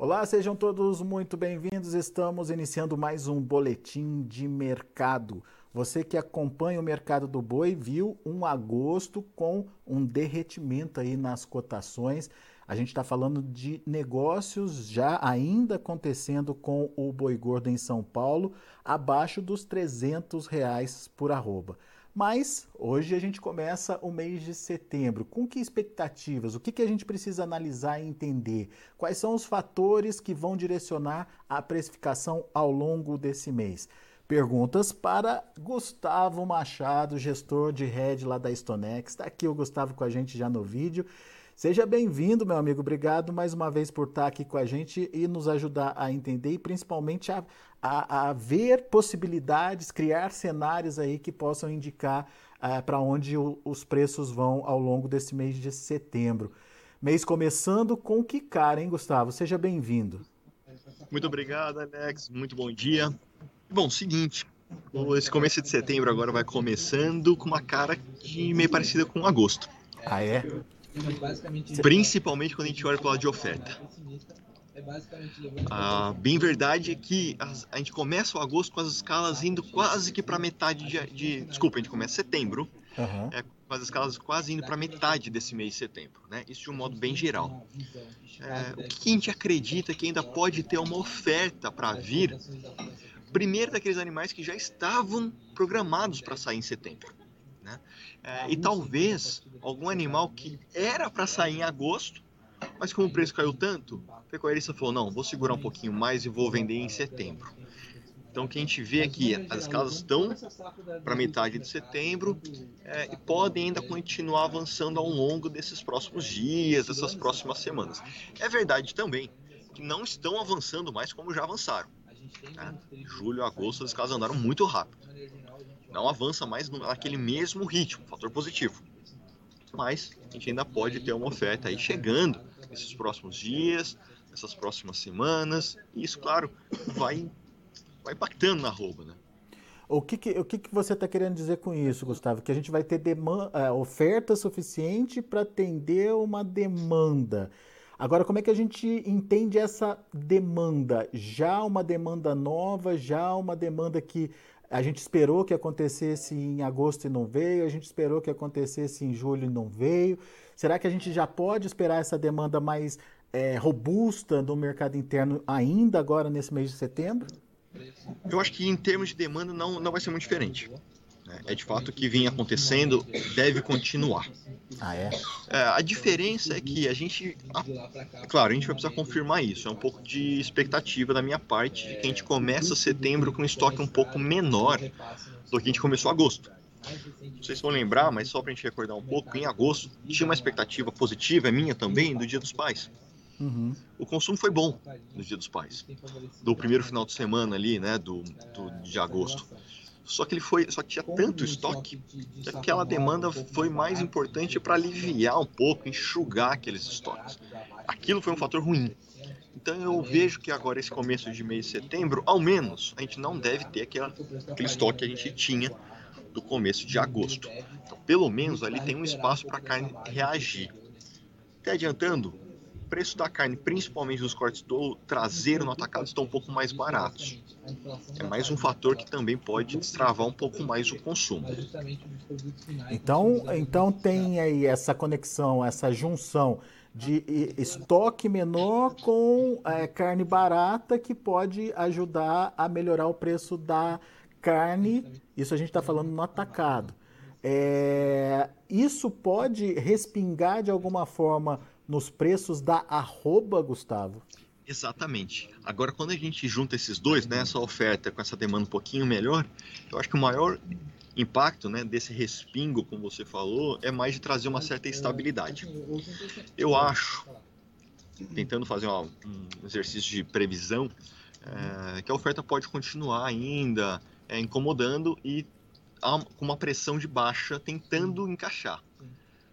Olá, sejam todos muito bem-vindos. Estamos iniciando mais um boletim de mercado. Você que acompanha o mercado do boi viu um agosto com um derretimento aí nas cotações. A gente está falando de negócios já ainda acontecendo com o boi gordo em São Paulo, abaixo dos 300 reais por arroba. Mas hoje a gente começa o mês de setembro. Com que expectativas? O que, que a gente precisa analisar e entender? Quais são os fatores que vão direcionar a precificação ao longo desse mês? Perguntas para Gustavo Machado, gestor de rede lá da Stonex. Está aqui o Gustavo com a gente já no vídeo. Seja bem-vindo, meu amigo. Obrigado mais uma vez por estar aqui com a gente e nos ajudar a entender e principalmente a, a, a ver possibilidades, criar cenários aí que possam indicar uh, para onde o, os preços vão ao longo desse mês de setembro. Mês começando com que cara, hein, Gustavo? Seja bem-vindo. Muito obrigado, Alex. Muito bom dia. Bom, seguinte, esse começo de setembro agora vai começando com uma cara de meio parecida com agosto. Ah, é? Principalmente quando a gente olha para lado de oferta. A bem verdade é que a, a, gente começa o agosto com as escalas indo quase que para metade de, de, Desculpa, a gente começa setembro, uhum. é, com as escalas quase indo para metade desse mês de setembro. Né? Isso de um modo bem geral. É, o que a gente acredita que ainda pode ter uma oferta para vir? Primeiro, daqueles animais que já estavam programados para sair em setembro. Né? É, e talvez algum animal que era para sair em agosto, mas como o preço caiu tanto, o pecuarista falou: não, vou segurar um pouquinho mais e vou vender em setembro. Então, o que a gente vê aqui, as escalas estão para metade de setembro é, e podem ainda continuar avançando ao longo desses próximos dias, dessas próximas semanas. É verdade também que não estão avançando mais como já avançaram. Né? Julho, agosto, as escalas andaram muito rápido não avança mais naquele mesmo ritmo, fator positivo. Mas a gente ainda pode ter uma oferta aí chegando nesses próximos dias, nessas próximas semanas, e isso, claro, vai, vai impactando na roupa, né? O que, que, o que, que você está querendo dizer com isso, Gustavo? Que a gente vai ter demanda, é, oferta suficiente para atender uma demanda. Agora, como é que a gente entende essa demanda? Já uma demanda nova, já uma demanda que a gente esperou que acontecesse em agosto e não veio, a gente esperou que acontecesse em julho e não veio. Será que a gente já pode esperar essa demanda mais é, robusta no mercado interno ainda agora nesse mês de setembro? Eu acho que em termos de demanda não, não vai ser muito diferente. É de fato o que vem acontecendo, deve continuar. Ah, é? é? A diferença é que a gente. Claro, a gente vai precisar confirmar isso. É um pouco de expectativa da minha parte de que a gente começa setembro com um estoque um pouco menor do que a gente começou agosto. Não sei se vão lembrar, mas só para a gente recordar um pouco, em agosto tinha uma expectativa positiva, é minha também, do Dia dos Pais. Uhum. O consumo foi bom no Dia dos Pais, do primeiro final de semana ali, né, do, do de agosto. Só que ele foi, só que tinha tanto estoque que aquela demanda foi mais importante para aliviar um pouco, enxugar aqueles estoques. Aquilo foi um fator ruim. Então eu vejo que agora esse começo de mês de setembro, ao menos, a gente não deve ter aquela, aquele estoque que a gente tinha do começo de agosto. Então, pelo menos ali tem um espaço para a carne reagir. Até adiantando, preço da carne, principalmente dos cortes do traseiro no atacado, estão um pouco mais baratos. É mais um fator que também pode destravar um pouco mais o consumo. Então, então tem aí essa conexão, essa junção de estoque menor com é, carne barata que pode ajudar a melhorar o preço da carne. Isso a gente está falando no atacado. É, isso pode respingar de alguma forma nos preços da arroba, Gustavo? Exatamente. Agora, quando a gente junta esses dois, né, essa oferta com essa demanda um pouquinho melhor, eu acho que o maior impacto né, desse respingo, como você falou, é mais de trazer uma certa estabilidade. Eu acho, tentando fazer uma, um exercício de previsão, é, que a oferta pode continuar ainda é, incomodando e com uma pressão de baixa tentando encaixar.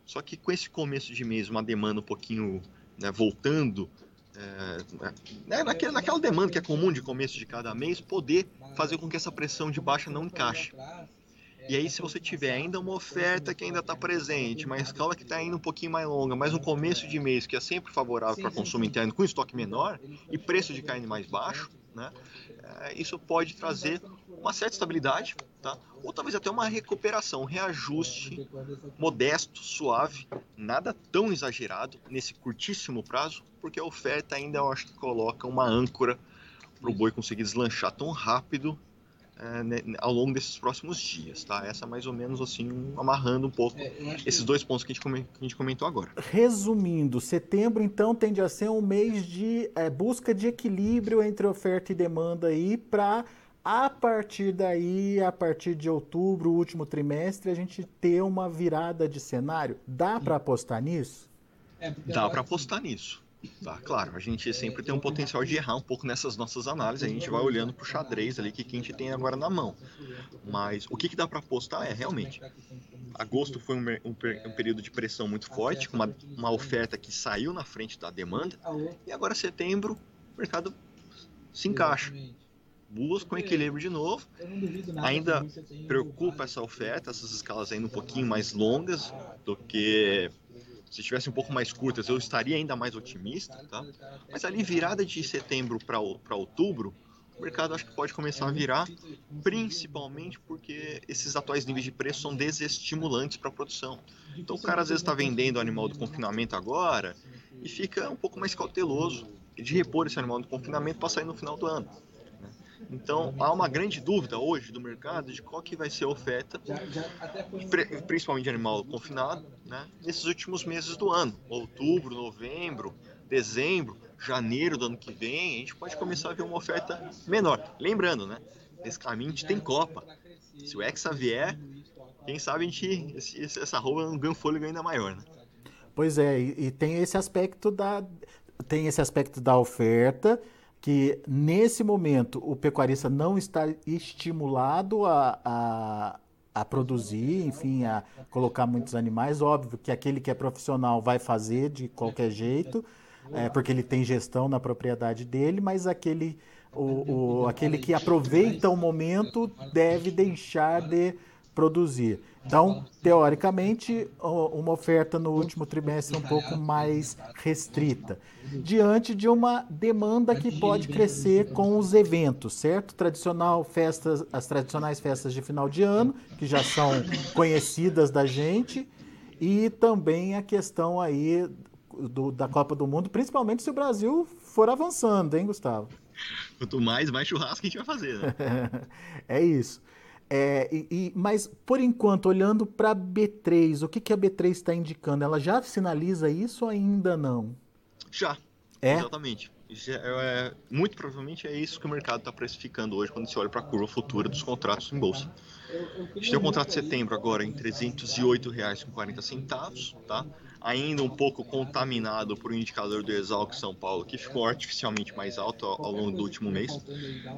Só que com esse começo de mês, uma demanda um pouquinho né, voltando, é, né, naquela, naquela demanda que é comum de começo de cada mês, poder fazer com que essa pressão de baixa não encaixe. E aí, se você tiver ainda uma oferta que ainda está presente, uma escala que está indo um pouquinho mais longa, mas um começo de mês que é sempre favorável para consumo interno com estoque menor e preço de carne mais baixo, né? É, isso pode trazer uma certa estabilidade, tá? ou talvez até uma recuperação, um reajuste modesto, suave, nada tão exagerado nesse curtíssimo prazo, porque a oferta ainda eu acho que coloca uma âncora para o boi conseguir deslanchar tão rápido é, né, ao longo desses próximos dias, tá? Essa mais ou menos assim, amarrando um pouco é, esses dois pontos que a, gente, que a gente comentou agora. Resumindo, setembro então tende a ser um mês de é, busca de equilíbrio entre oferta e demanda aí para a partir daí, a partir de outubro, último trimestre, a gente ter uma virada de cenário. Dá para apostar nisso? É, Dá para apostar nisso. Tá, claro, a gente sempre tem um potencial de errar um pouco nessas nossas análises, a gente vai olhando para o xadrez ali que, que a gente tem agora na mão. Mas o que, que dá para apostar é realmente. Agosto foi um, um, um, período de pressão muito forte, com uma, uma oferta que saiu na frente da demanda, e agora setembro o mercado se encaixa busca um equilíbrio de novo. Ainda preocupa essa oferta, essas escalas ainda um pouquinho mais longas do que se estivessem um pouco mais curtas, eu estaria ainda mais otimista, tá? Mas ali virada de setembro para outubro, o mercado acho que pode começar a virar, principalmente porque esses atuais níveis de preço são desestimulantes para a produção. Então o cara às vezes está vendendo o animal do confinamento agora e fica um pouco mais cauteloso de repor esse animal do confinamento para sair no final do ano. Então há uma grande dúvida hoje do mercado de qual que vai ser a oferta, principalmente de animal confinado, né, nesses últimos meses do ano, outubro, novembro, dezembro, janeiro do ano que vem, a gente pode começar a ver uma oferta menor. Lembrando, né, nesse caminho a gente tem Copa. Se o Hexa vier, quem sabe a gente esse, essa roupa ganha um fôlego ainda maior, né? Pois é, e, e tem esse aspecto da tem esse aspecto da oferta que nesse momento o pecuarista não está estimulado a, a, a, produzir, enfim, a colocar muitos animais. Óbvio que aquele que é profissional vai fazer de qualquer jeito, é, porque ele tem gestão na propriedade dele, mas aquele, o, o, aquele que aproveita o momento deve deixar de produzir. Então, teoricamente, uma oferta no último trimestre um pouco mais restrita, diante de uma demanda que pode crescer com os eventos, certo? Tradicional festas, as tradicionais festas de final de ano, que já são conhecidas da gente, e também a questão aí do, da Copa do Mundo, principalmente se o Brasil for avançando, hein, Gustavo? Quanto mais, mais churrasco a gente vai fazer, né? é isso. É, e, e, mas, por enquanto, olhando para a B3, o que, que a B3 está indicando? Ela já sinaliza isso ou ainda não? Já. É? Exatamente. É, é, muito provavelmente é isso que o mercado está precificando hoje quando se olha para a curva futura dos contratos em bolsa. A gente tem o contrato de setembro agora em R$ 308,40, tá? Ainda um pouco contaminado por um indicador do Exalc São Paulo, que ficou artificialmente mais alto ao, longo do último mês.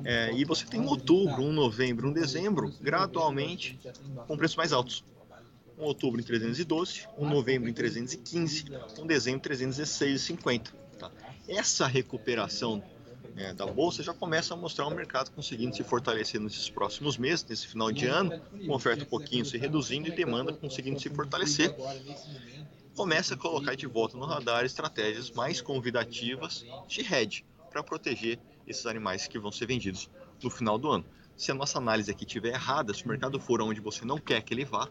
É, e você tem um outubro, um novembro, um dezembro, gradualmente com preços mais altos. Um outubro em 312, um novembro em 315, um dezembro em 316,50. Tá? Essa recuperação é, da bolsa já começa a mostrar o mercado conseguindo se fortalecer nesses próximos meses, nesse final de ano, com oferta um pouquinho se reduzindo e demanda conseguindo se fortalecer começa a colocar de volta no radar estratégias mais convidativas de hedge para proteger esses animais que vão ser vendidos no final do ano. Se a nossa análise aqui estiver errada, se o mercado for onde você não quer que ele vá,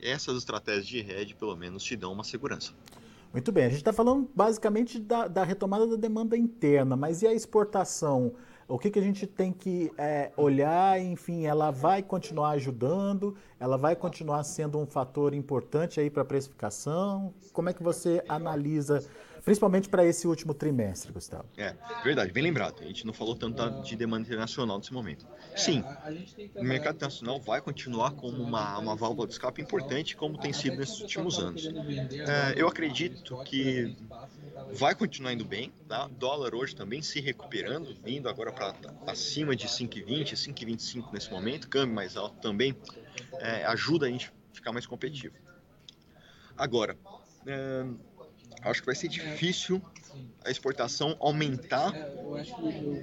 essas estratégias de hedge pelo menos te dão uma segurança. Muito bem, a gente está falando basicamente da, da, retomada da demanda interna, mas e a exportação? O que, que a gente tem que é, olhar? Enfim, ela vai continuar ajudando? Ela vai continuar sendo um fator importante aí para a precificação? Como é que você analisa principalmente para esse último trimestre, Gustavo. É, verdade, bem lembrado. A gente não falou tanto de demanda internacional nesse momento. Sim, o mercado internacional vai continuar como uma, uma válvula de escape importante, como tem sido nesses últimos anos. É, eu acredito que vai continuar indo bem, tá? Dólar hoje também se recuperando, vindo agora para acima de 5,20, 5,25 nesse momento, câmbio mais alto também é, ajuda a gente a ficar mais competitivo. Agora, é, acho que vai ser difícil a exportação aumentar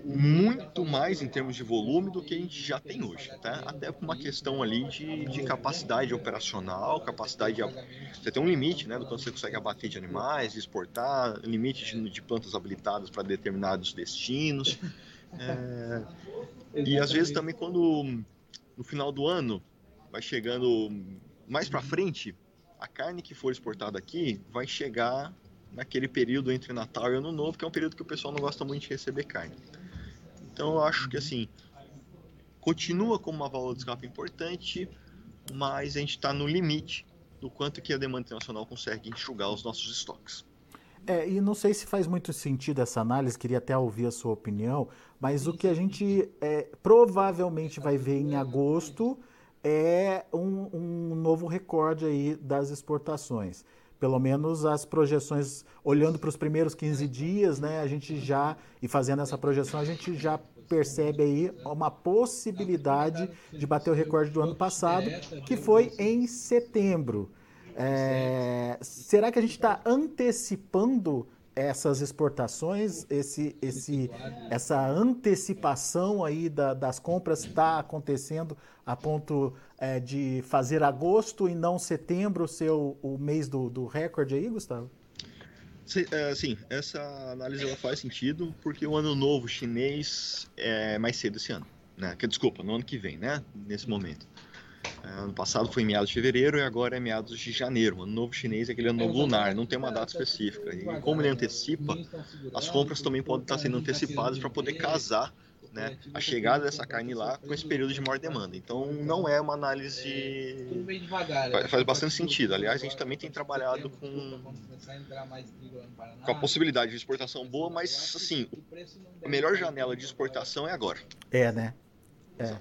muito mais em termos de volume do que a gente já tem hoje, tá? Até por uma questão ali de, de capacidade operacional, capacidade de, você tem um limite, né, do quanto você consegue abater de animais, exportar, limite de, de plantas habilitadas para determinados destinos, é, e às vezes também quando no final do ano vai chegando mais para frente a carne que for exportada aqui vai chegar naquele período entre Natal e Ano Novo, que é um período que o pessoal não gosta muito de receber carne. Então eu acho que assim, continua como uma válvula de escape importante, mas a gente está no limite do quanto que a demanda internacional consegue enxugar os nossos estoques. É, e não sei se faz muito sentido essa análise, queria até ouvir a sua opinião, mas o que a gente é, provavelmente vai ver em agosto é um, um novo recorde aí das exportações pelo menos as projeções, olhando para os primeiros 15 dias, né, a gente já, e fazendo essa projeção, a gente já percebe aí uma possibilidade de bater o recorde do ano passado, que foi em setembro. É, será que a gente está antecipando essas exportações, esse, esse, essa antecipação aí da, das compras está acontecendo a ponto é, de fazer agosto e não setembro ser o, o mês do, do recorde aí, Gustavo? Sim, é, sim, essa análise ela faz sentido porque o ano novo chinês é mais cedo esse ano, né? Que desculpa, no ano que vem, né? Nesse momento. É, ano passado foi em meados de fevereiro e agora é meados de janeiro. O ano novo chinês é aquele ano novo lunar, não tem uma data específica. E como ele antecipa, as compras também podem estar sendo antecipadas para poder casar né, a chegada dessa carne lá com esse período de maior demanda. Então não é uma análise. Faz bastante sentido. Aliás, a gente também tem trabalhado com, com a possibilidade de exportação boa, mas assim, a melhor janela de exportação é agora. É, né? É.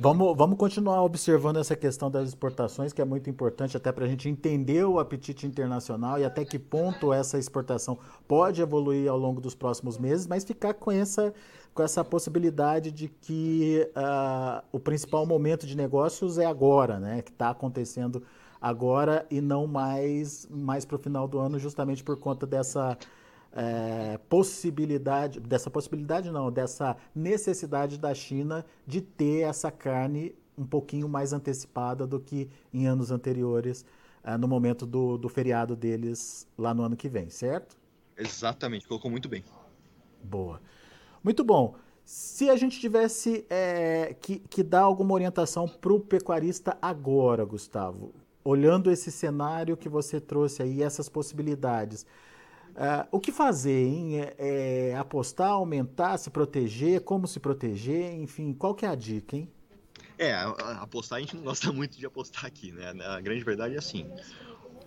Vamos, vamos continuar observando essa questão das exportações, que é muito importante até para a gente entender o apetite internacional e até que ponto essa exportação pode evoluir ao longo dos próximos meses, mas ficar com essa, com essa possibilidade de que uh, o principal momento de negócios é agora, né? Que está acontecendo agora e não mais, mais para o final do ano, justamente por conta dessa é, possibilidade, dessa possibilidade não, dessa necessidade da China de ter essa carne um pouquinho mais antecipada do que em anos anteriores, é, no momento do, do feriado deles lá no ano que vem, certo? Exatamente, colocou muito bem. Boa. Muito bom. Se a gente tivesse é, que, que dar alguma orientação para o pecuarista agora, Gustavo, olhando esse cenário que você trouxe aí, essas possibilidades, Uh, o que fazer, hein? É, é, apostar, aumentar, se proteger, como se proteger, enfim, qual que é a dica, hein? É, apostar a gente não gosta muito de apostar aqui, né? A grande verdade é assim,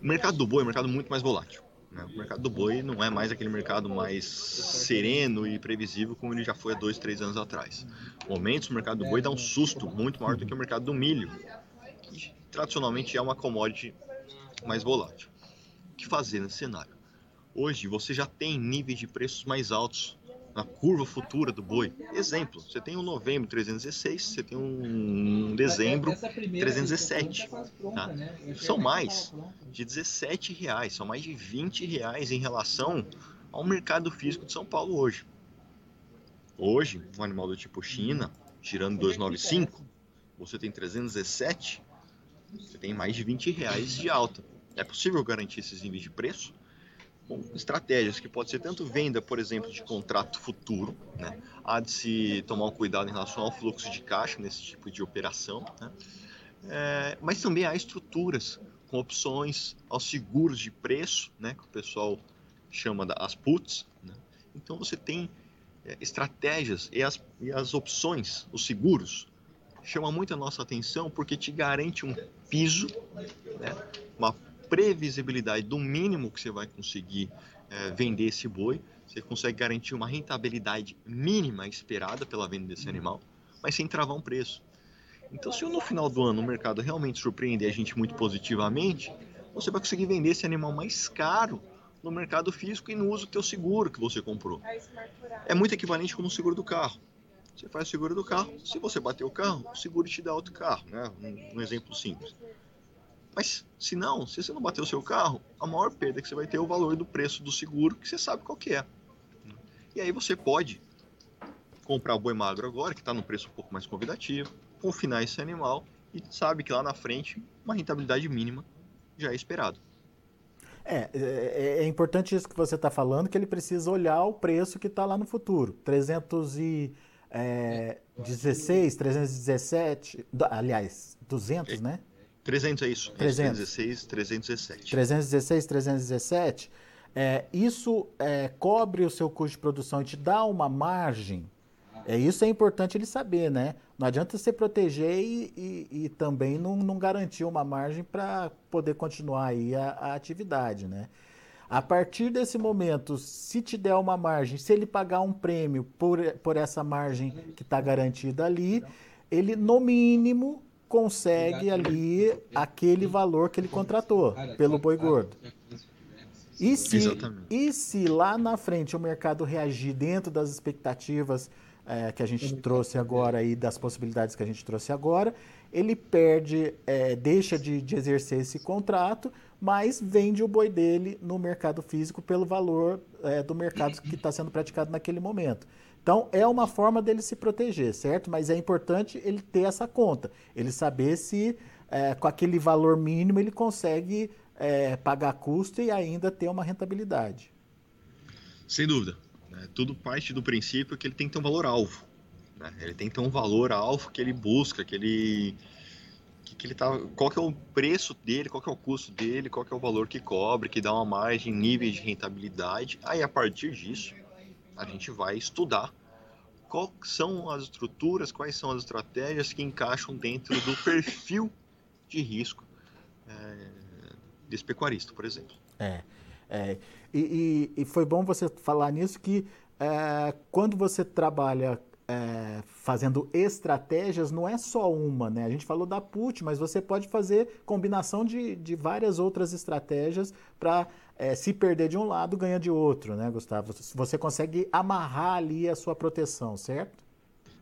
o mercado do boi é um mercado muito mais volátil. Né? O mercado do boi não é mais aquele mercado mais sereno e previsível como ele já foi há dois, três anos atrás. Momentos o mercado do boi dá um susto muito maior do que o mercado do milho, que tradicionalmente é uma commodity mais volátil. O que fazer nesse cenário? Hoje você já tem níveis de preços mais altos na curva futura do boi. Exemplo, você tem um novembro 316, você tem um dezembro 317. Tá? Né? São mais de 17 reais, são mais de 20 reais em relação ao mercado físico de São Paulo hoje. Hoje, um animal do tipo China, tirando 295, você tem 317, você tem mais de 20 reais de alta. É possível garantir esses níveis de preço? Estratégias que pode ser tanto venda, por exemplo, de contrato futuro, né? há de se tomar um cuidado em relação ao fluxo de caixa nesse tipo de operação, né? é, mas também há estruturas com opções aos seguros de preço, né? que o pessoal chama das puts. Né? Então você tem é, estratégias e as, e as opções, os seguros, chama muito a nossa atenção porque te garante um piso, né, uma previsibilidade do mínimo que você vai conseguir é, vender esse boi, você consegue garantir uma rentabilidade mínima esperada pela venda desse animal, mas sem travar um preço. Então, se no final do ano o mercado realmente surpreender a gente muito positivamente, você vai conseguir vender esse animal mais caro no mercado físico e no uso do teu seguro que você comprou. É muito equivalente como o seguro do carro. Você faz o seguro do carro, se você bater o carro, o seguro te dá outro carro, né? Um, um exemplo simples. Mas se não, se você não bater o seu carro, a maior perda que você vai ter é o valor do preço do seguro, que você sabe qual que é. E aí você pode comprar o boi magro agora, que está no preço um pouco mais convidativo, confinar esse animal e sabe que lá na frente uma rentabilidade mínima já é esperado. É, é, é importante isso que você está falando, que ele precisa olhar o preço que está lá no futuro. 316, 317, aliás, 200, né? 300 é isso. 316, 317. 316, 317. É, isso é, cobre o seu custo de produção e te dá uma margem. É, isso é importante ele saber, né? Não adianta você proteger e, e, e também não, não, garantir uma margem para poder continuar aí a, a, atividade, né? A partir desse momento, se te der uma margem, se ele pagar um prêmio por, por essa margem que está garantida ali, ele no mínimo consegue ali aquele valor que ele contratou pelo boi gordo. E se, e se lá na frente o mercado reagir dentro das expectativas é, que a gente trouxe agora e das possibilidades que a gente trouxe agora, ele perde, é, deixa de, de, exercer esse contrato, mas vende o boi dele no mercado físico pelo valor é, do mercado que está sendo praticado naquele momento. Então, é uma forma dele se proteger, certo? Mas é importante ele ter essa conta, ele saber se é, com aquele valor mínimo ele consegue é, pagar custo e ainda ter uma rentabilidade. Sem dúvida. Né? Tudo parte do princípio que ele tem que ter um valor alvo. Né? Ele tem que ter um valor alvo que ele busca, que ele que, que ele tá, qual que é o preço dele, qual que é o custo dele, qual que é o valor que cobre, que dá uma margem, níveis de rentabilidade. Aí a partir disso, a gente vai estudar quais são as estruturas, quais são as estratégias que encaixam dentro do perfil de risco é, desse pecuarista, por exemplo. É, é e, e, e, foi bom você falar nisso que é, quando você trabalha é, fazendo estratégias, não é só uma, né? A gente falou da put, mas você pode fazer combinação de, de várias outras estratégias para é, se perder de um lado, ganha de outro, né, Gustavo? Você consegue amarrar ali a sua proteção, certo?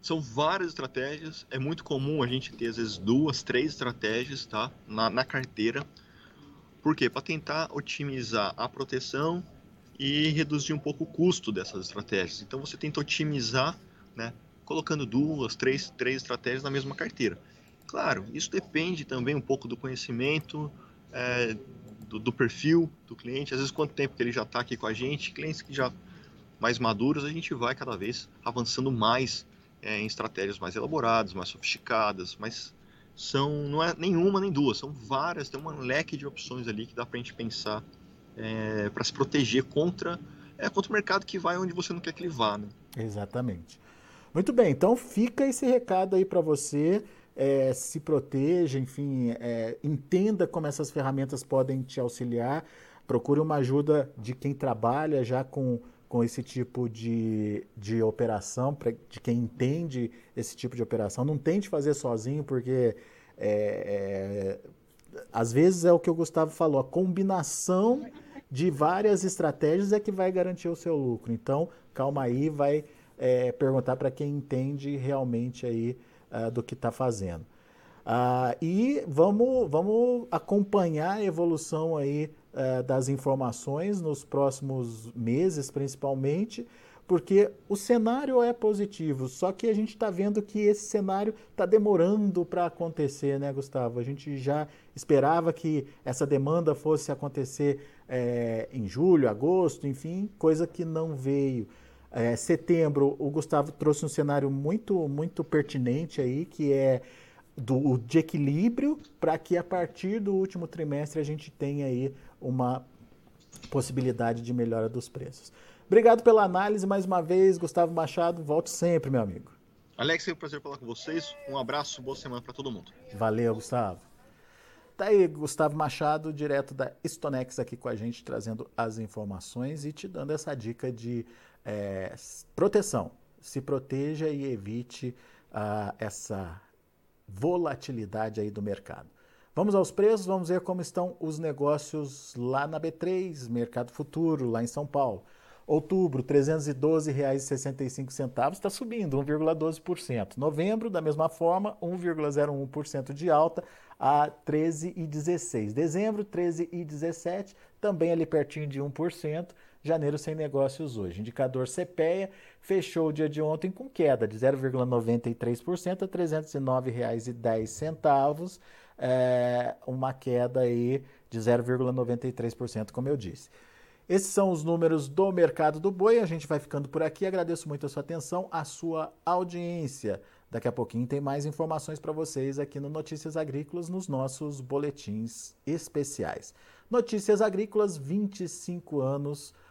São várias estratégias. É muito comum a gente ter, às vezes, duas, três estratégias tá? na, na carteira. Por quê? Para tentar otimizar a proteção e reduzir um pouco o custo dessas estratégias. Então, você tenta otimizar, né, colocando duas, três, três estratégias na mesma carteira. Claro, isso depende também um pouco do conhecimento, é, do, do, perfil do cliente, às vezes quanto tempo que ele já está aqui com a gente, clientes que já mais maduros, a gente vai cada vez avançando mais é, em estratégias mais elaboradas, mais sofisticadas, mas são não é nenhuma nem duas, são várias, tem um leque de opções ali que dá para a gente pensar é, para se proteger contra é, contra o mercado que vai onde você não quer que ele vá, né? Exatamente. Muito bem, então fica esse recado aí para você é, se proteja, enfim, é, entenda como essas ferramentas podem te auxiliar. Procure uma ajuda de quem trabalha já com, com esse tipo de, de operação, pra, de quem entende esse tipo de operação. Não tente fazer sozinho, porque é, é às vezes é o que o Gustavo falou, a combinação de várias estratégias é que vai garantir o seu lucro. Então, calma aí, vai é, perguntar para quem entende realmente aí uh, do que está fazendo. Uh, e vamos, vamos acompanhar a evolução aí uh, das informações nos próximos meses, principalmente, porque o cenário é positivo, só que a gente está vendo que esse cenário está demorando para acontecer, né, Gustavo? A gente já esperava que essa demanda fosse acontecer é, em julho, agosto, enfim, coisa que não veio. É, setembro, o Gustavo trouxe um cenário muito, muito pertinente aí, que é do, de equilíbrio, para que a partir do último trimestre a gente tenha aí uma possibilidade de melhora dos preços. Obrigado pela análise mais uma vez, Gustavo Machado. Volte sempre, meu amigo. Alex, foi um prazer falar com vocês. Um abraço, boa semana para todo mundo. Valeu, Gustavo. Tá aí, Gustavo Machado, direto da Stonex, aqui com a gente, trazendo as informações e te dando essa dica de é, proteção. Se proteja e evite uh, essa volatilidade aí do mercado. Vamos aos preços, vamos ver como estão os negócios lá na B3, Mercado Futuro, lá em São Paulo. Outubro, R$ 312,65 está subindo 1,12%. Novembro, da mesma forma, 1,01% de alta a 13,16. Dezembro, 13,17, também ali pertinho de 1%. Janeiro sem negócios hoje. Indicador CPEA fechou o dia de ontem com queda de 0,93% a R$ 309,10, é, uma queda aí de 0,93%, como eu disse. Esses são os números do mercado do boi. A gente vai ficando por aqui. Agradeço muito a sua atenção, a sua audiência. Daqui a pouquinho tem mais informações para vocês aqui no Notícias Agrícolas, nos nossos boletins especiais. Notícias Agrícolas, 25 anos